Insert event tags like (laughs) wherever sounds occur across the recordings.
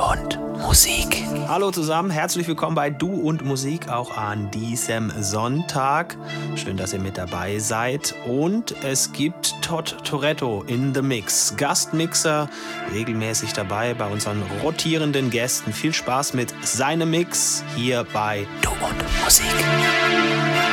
und Musik. Hallo zusammen, herzlich willkommen bei Du und Musik auch an diesem Sonntag. Schön, dass ihr mit dabei seid. Und es gibt Todd Toretto in the Mix. Gastmixer, regelmäßig dabei bei unseren rotierenden Gästen. Viel Spaß mit seinem Mix hier bei Du und Musik.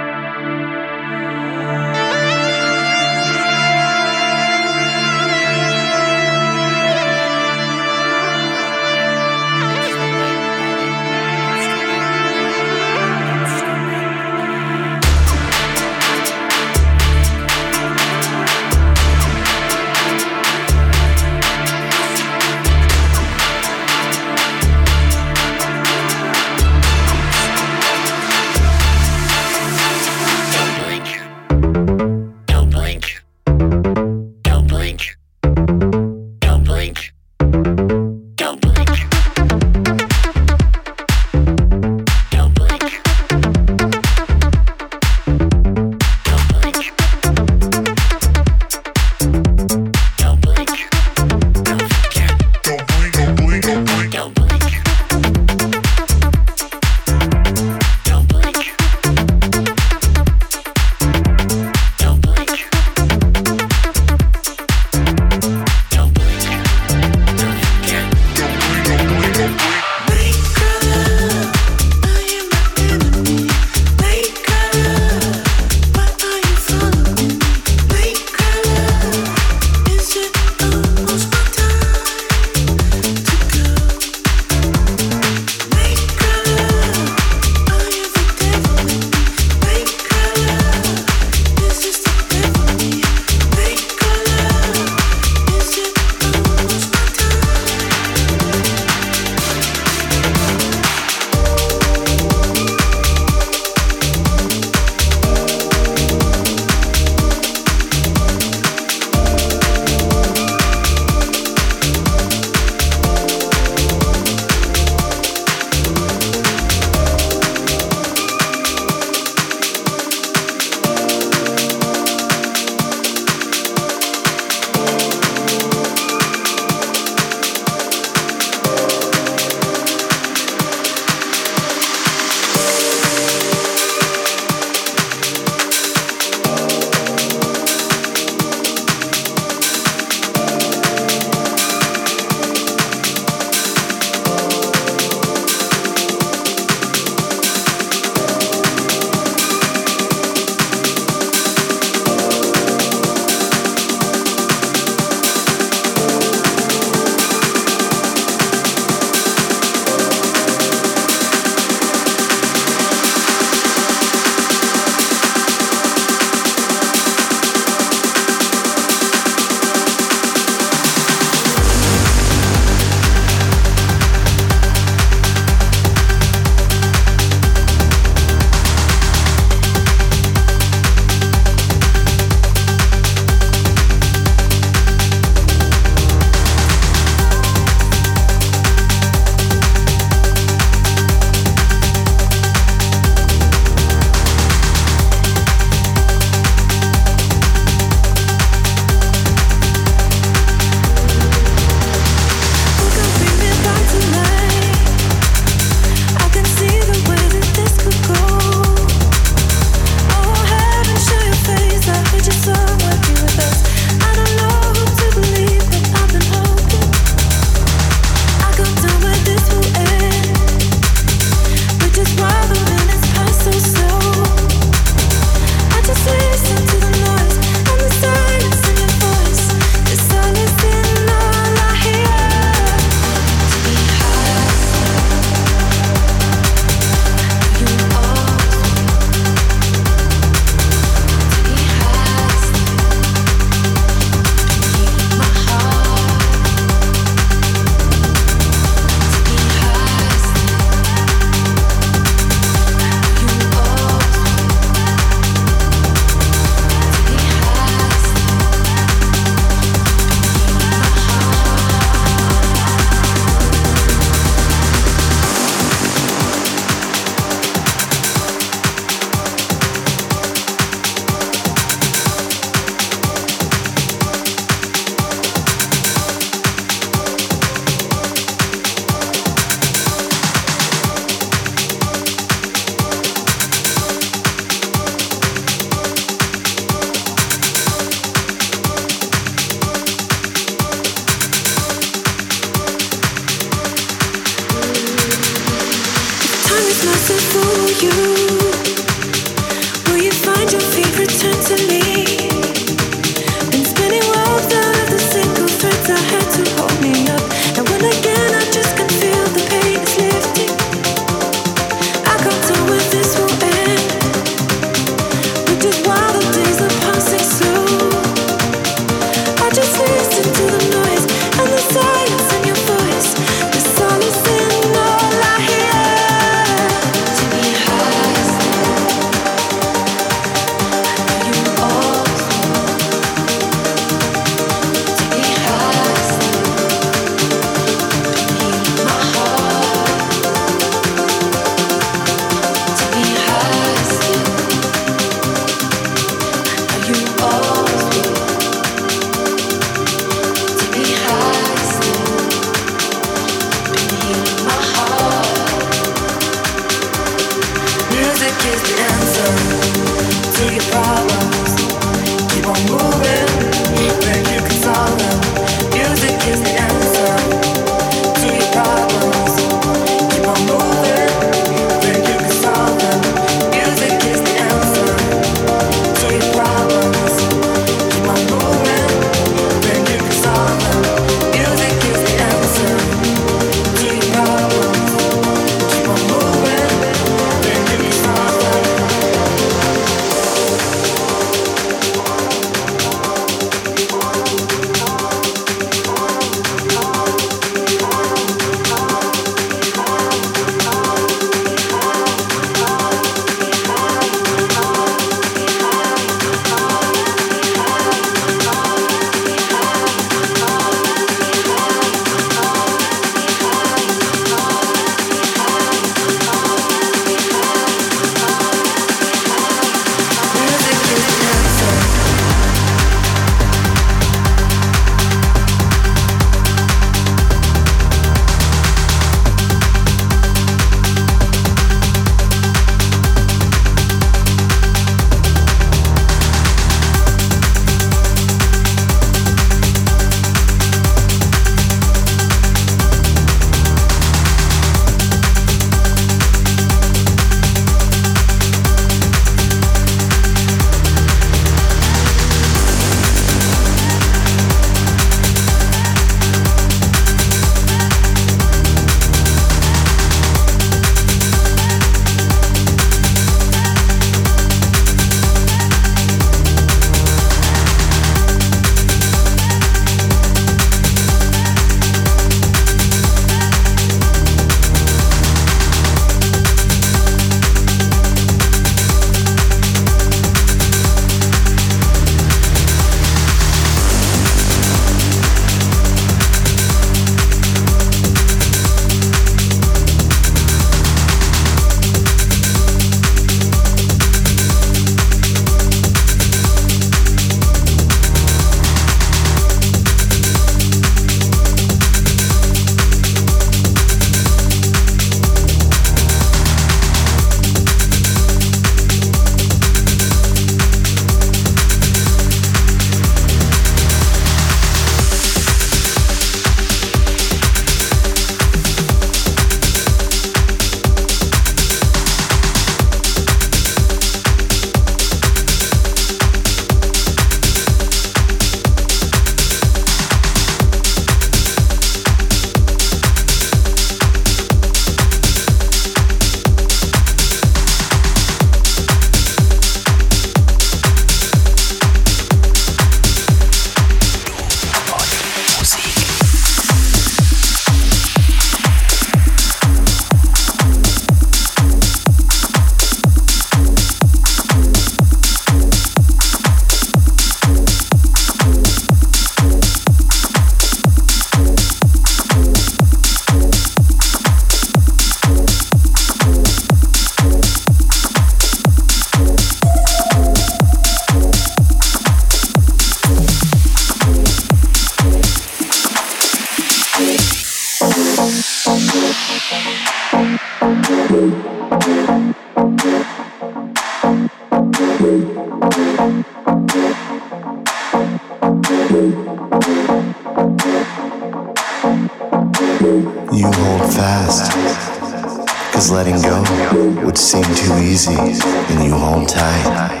easy and you hold tight.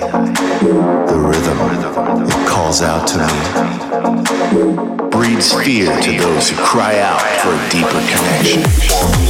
The rhythm, it calls out to me. Breeds fear to those who cry out for a deeper connection.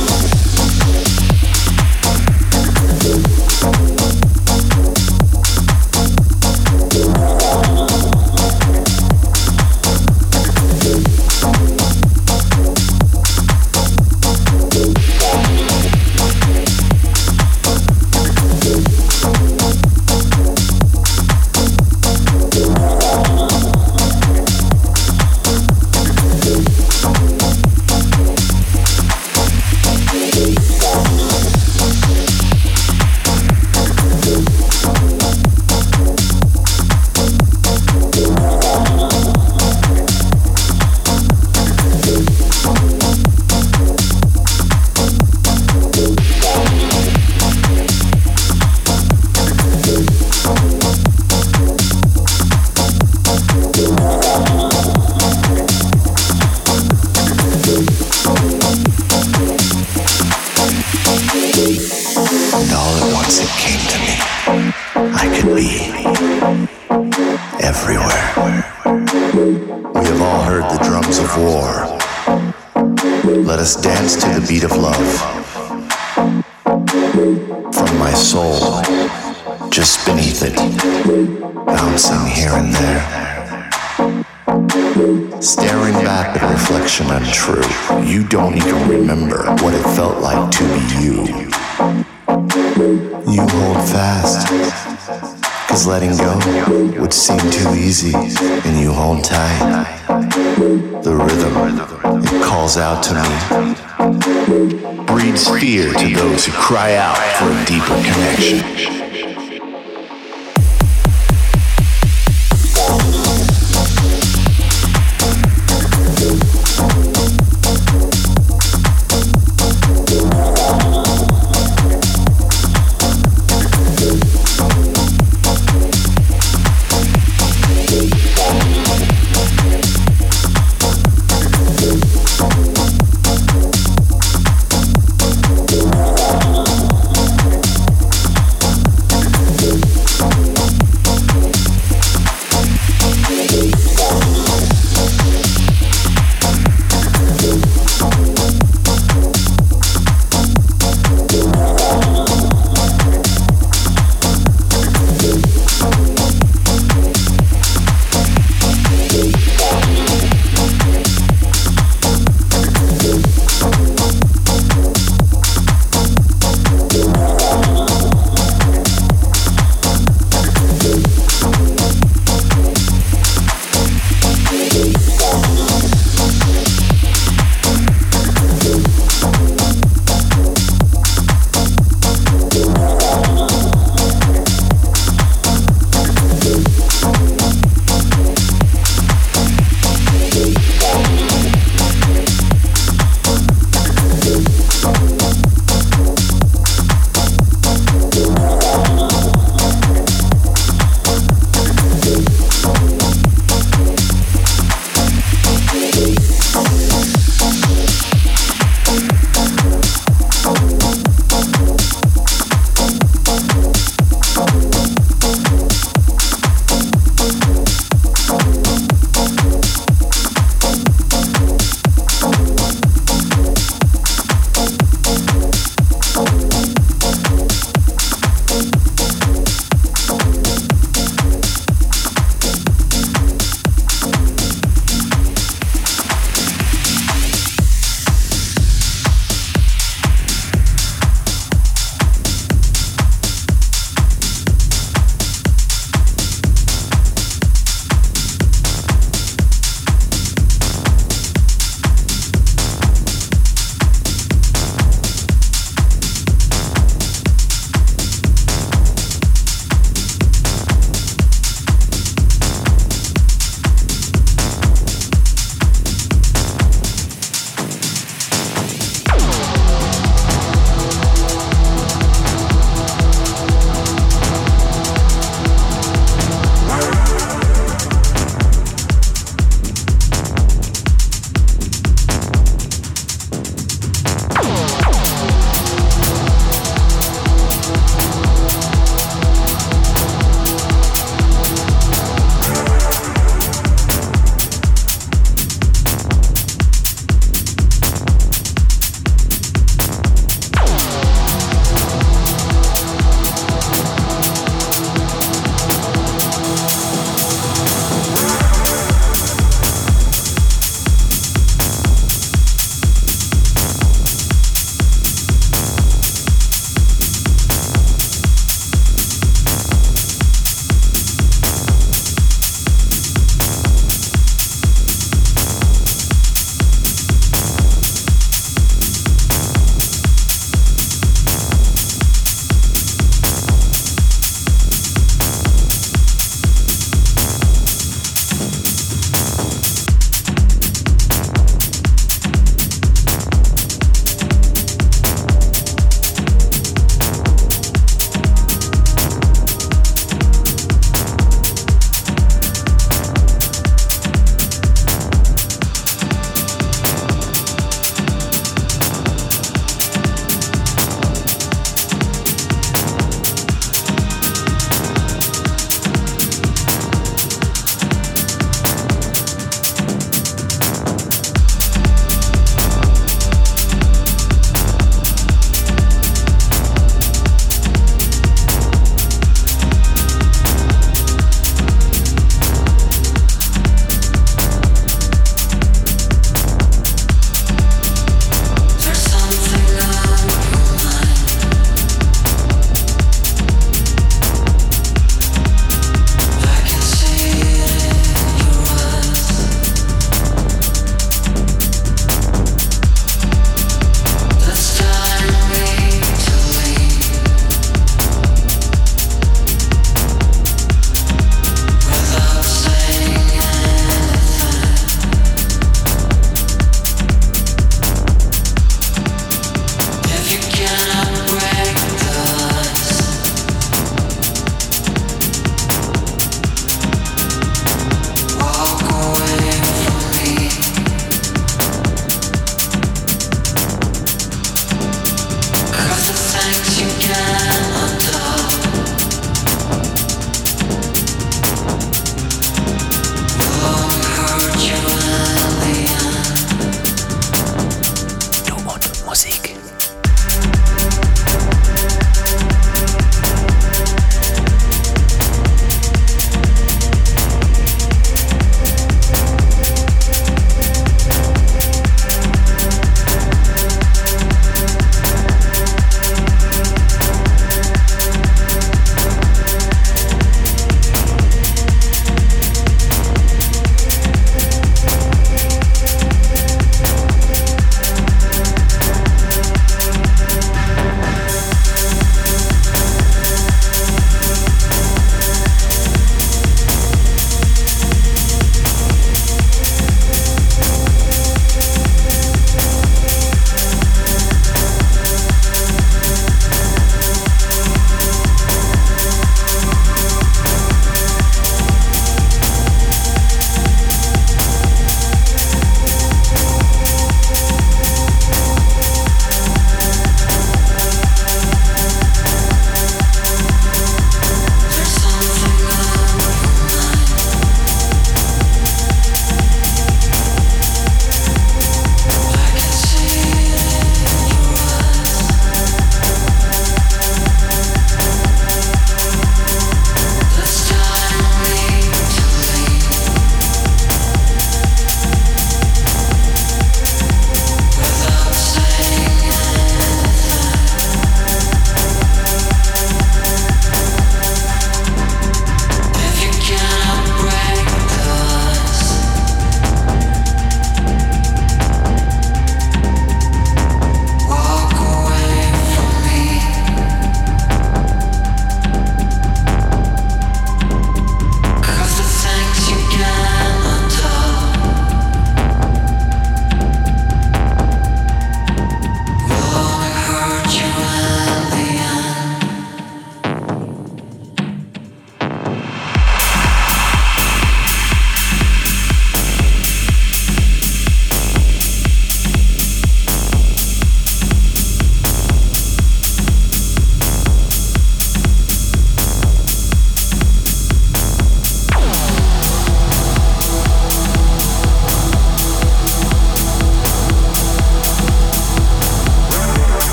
dance to the beat of love. From my soul, just beneath it, bouncing here and there. Staring back at reflection untrue, you don't even remember what it felt like to be you. You hold fast, cause letting go would seem too easy, and you hold tight the rhythm. It calls out to me, breeds fear to those who cry out for a deeper connection.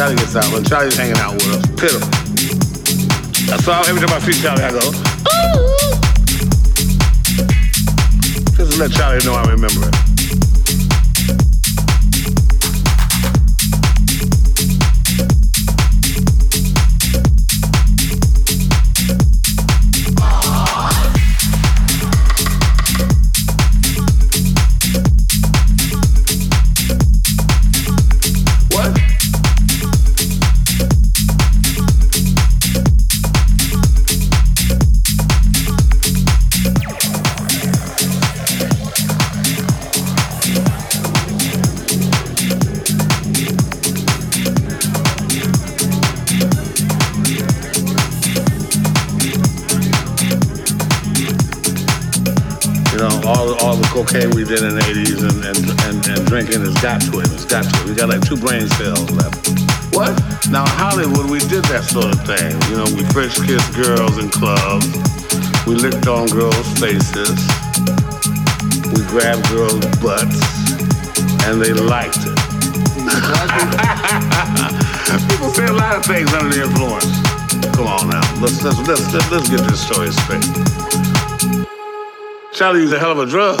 Charlie gets out. When Charlie's hanging out with us, pitiful. That's all. Every time I see Charlie, I go, Ooh. Just to let Charlie know I remember it. Cocaine we did in the 80s and, and, and, and drinking has got to it. It's got to it. We got like two brain cells left. What? Now, Hollywood, we did that sort of thing. You know, we first kissed girls in clubs. We licked on girls' faces. We grabbed girls' butts. And they liked it. (laughs) People say a lot of things under the influence. Come on now. Let's, let's, let's, let's get this story straight. Charlie used a hell of a drug.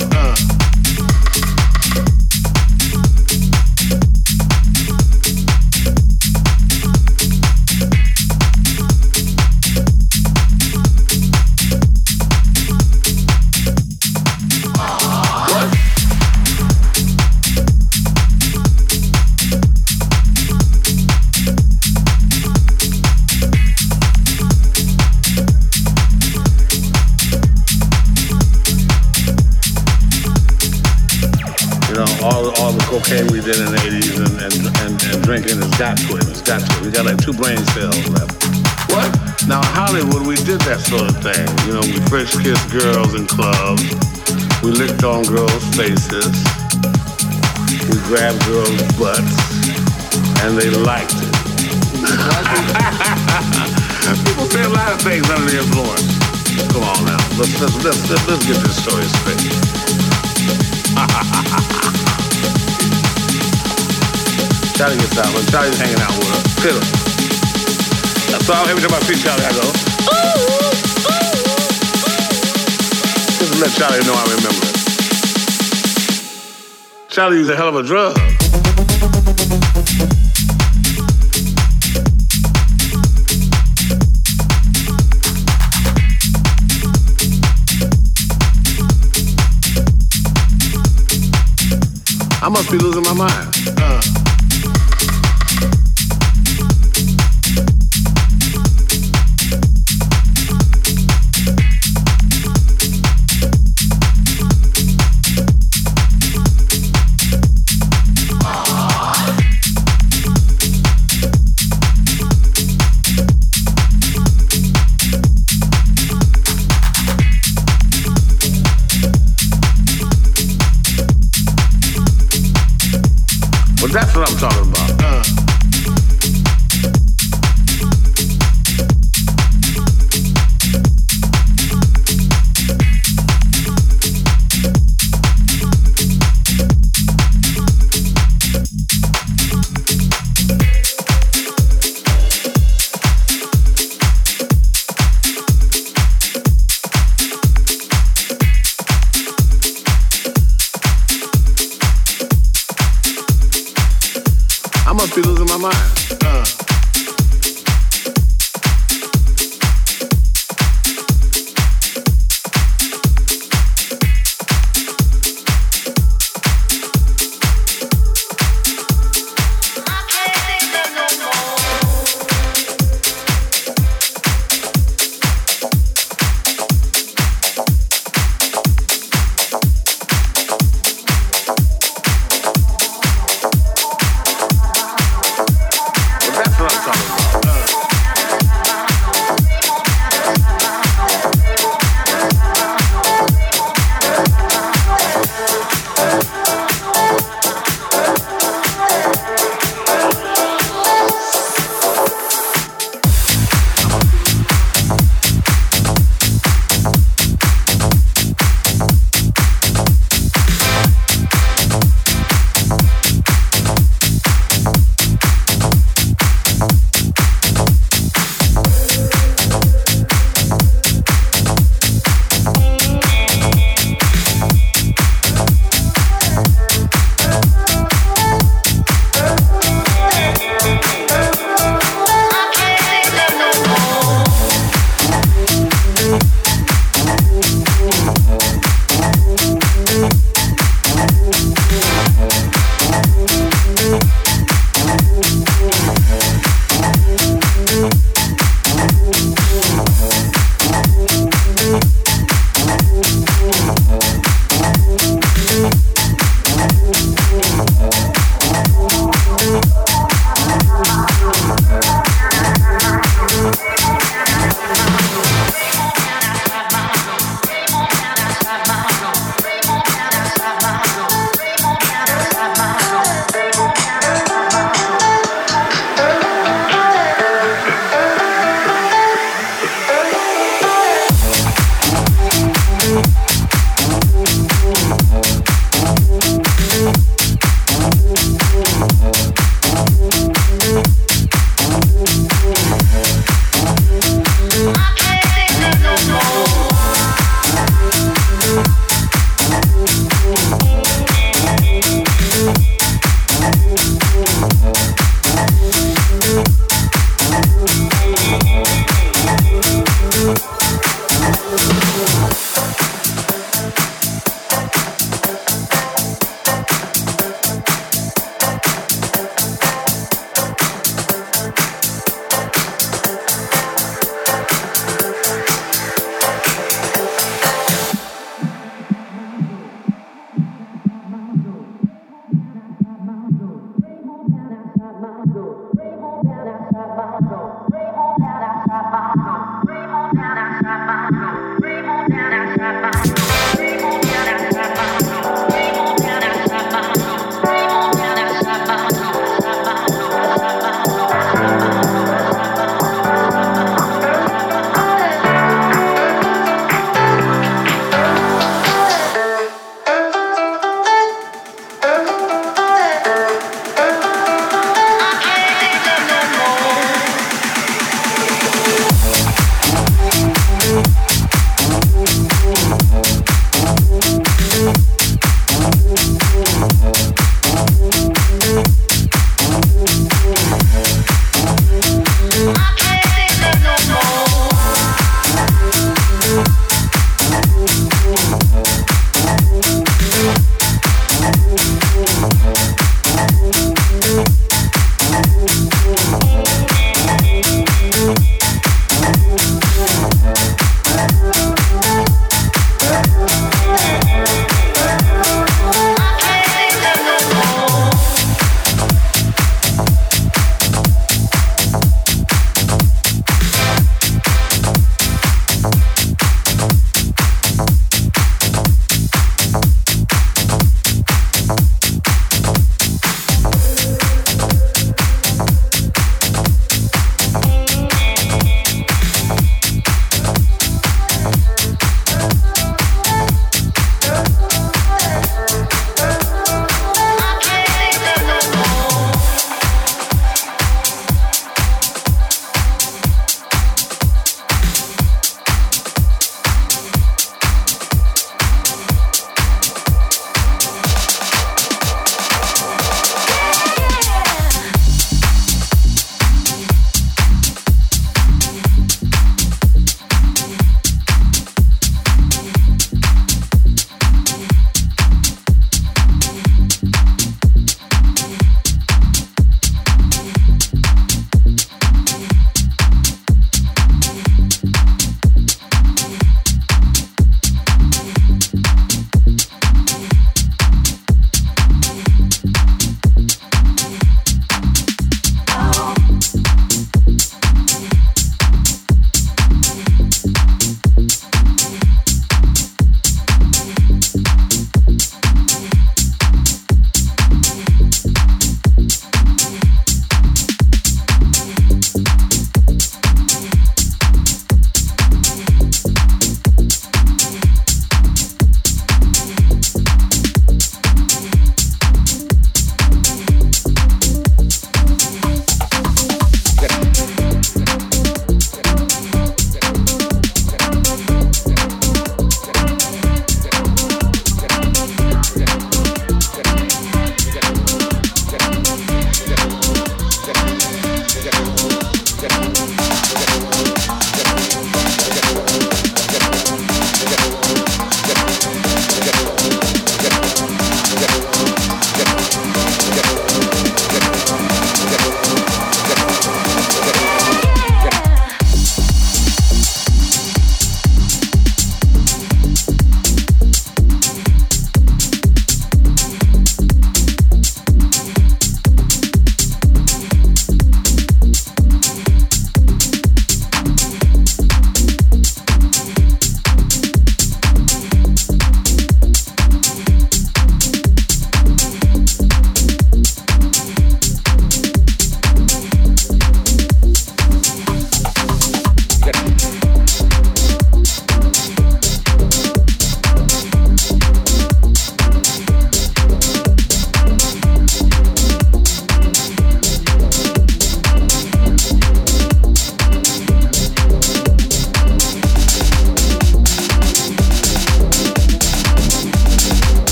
In the 80s and, and, and, and drinking has got to it. It's got to it. We got like two brain cells left. What? Now, in Hollywood, we did that sort of thing. You know, we French kissed girls in clubs. We licked on girls' faces. We grabbed girls' butts. And they liked it. (laughs) People say a lot of things under the influence. Come on now. Let's, let's, let's, let's get this story straight. (laughs) Charlie gets out. When Charlie's hanging out with us. That's all. Every time I see Charlie, I go, Just let Charlie know I remember it. Charlie used a hell of a drug. I must be losing my mind.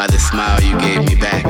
By the smile you gave me back.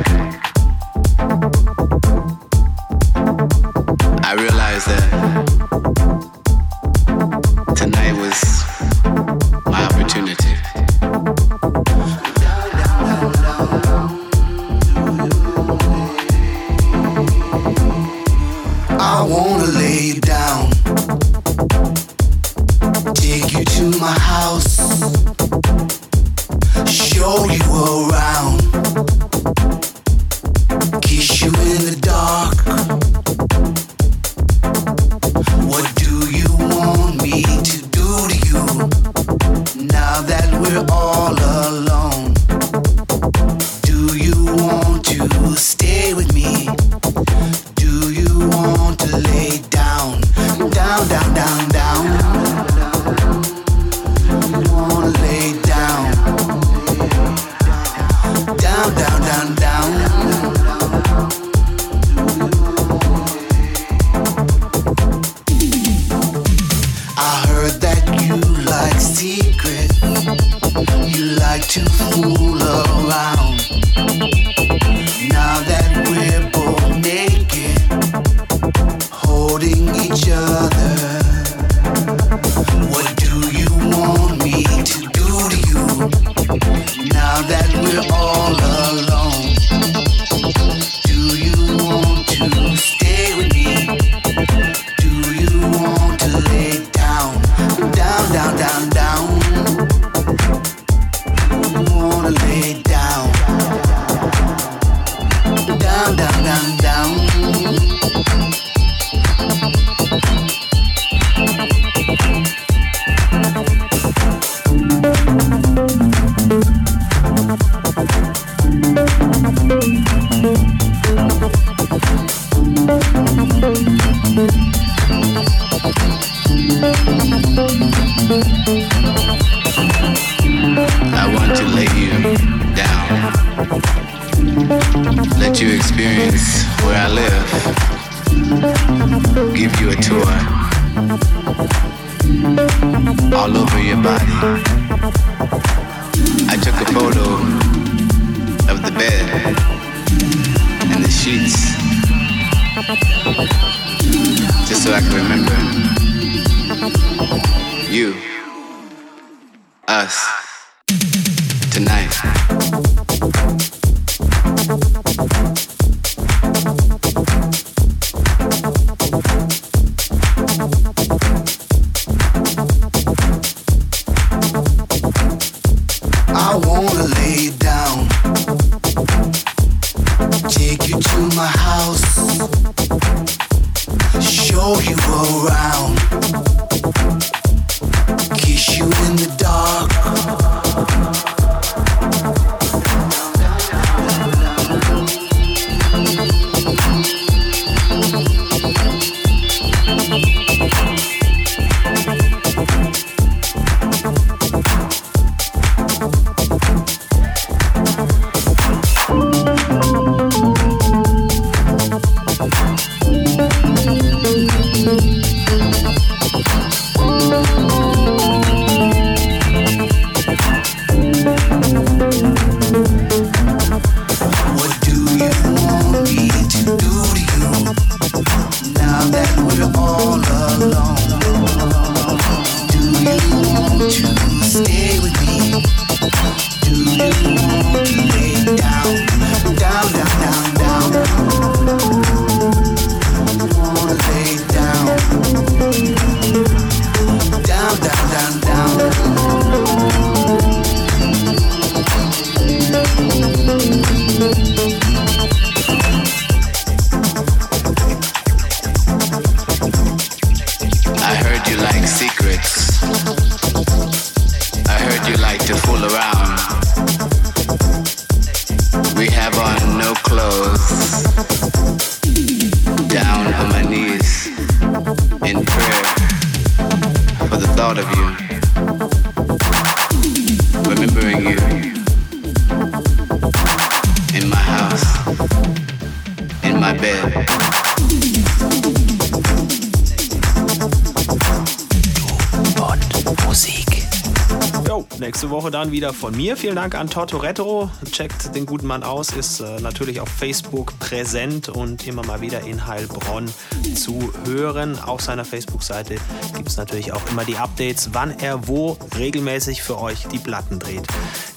Wieder von mir. Vielen Dank an Tortoretto. Checkt den guten Mann aus, ist äh, natürlich auf Facebook präsent und immer mal wieder in Heilbronn zu hören. Auf seiner Facebook-Seite gibt es natürlich auch immer die Updates, wann er wo regelmäßig für euch die Platten dreht.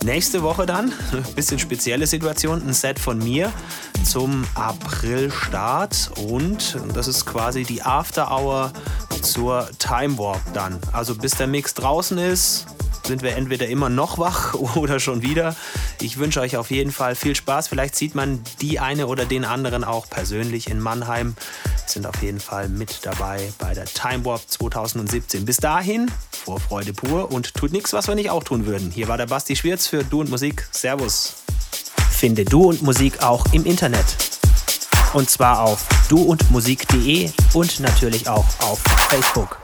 Nächste Woche dann, (laughs) bisschen spezielle Situation, ein Set von mir zum April-Start und das ist quasi die After Hour zur Time Warp dann. Also bis der Mix draußen ist, sind wir entweder immer noch wach (laughs) oder schon wieder. Ich wünsche euch auf jeden Fall viel Spaß. Vielleicht sieht man die eine oder den anderen auch persönlich in Mannheim. Sind auf jeden Fall mit dabei bei der Time Warp 2017. Bis dahin, Vorfreude pur und tut nichts, was wir nicht auch tun würden. Hier war der Basti Schwirz für Du und Musik. Servus. Finde Du und Musik auch im Internet. Und zwar auf duundmusik.de und natürlich auch auf Facebook.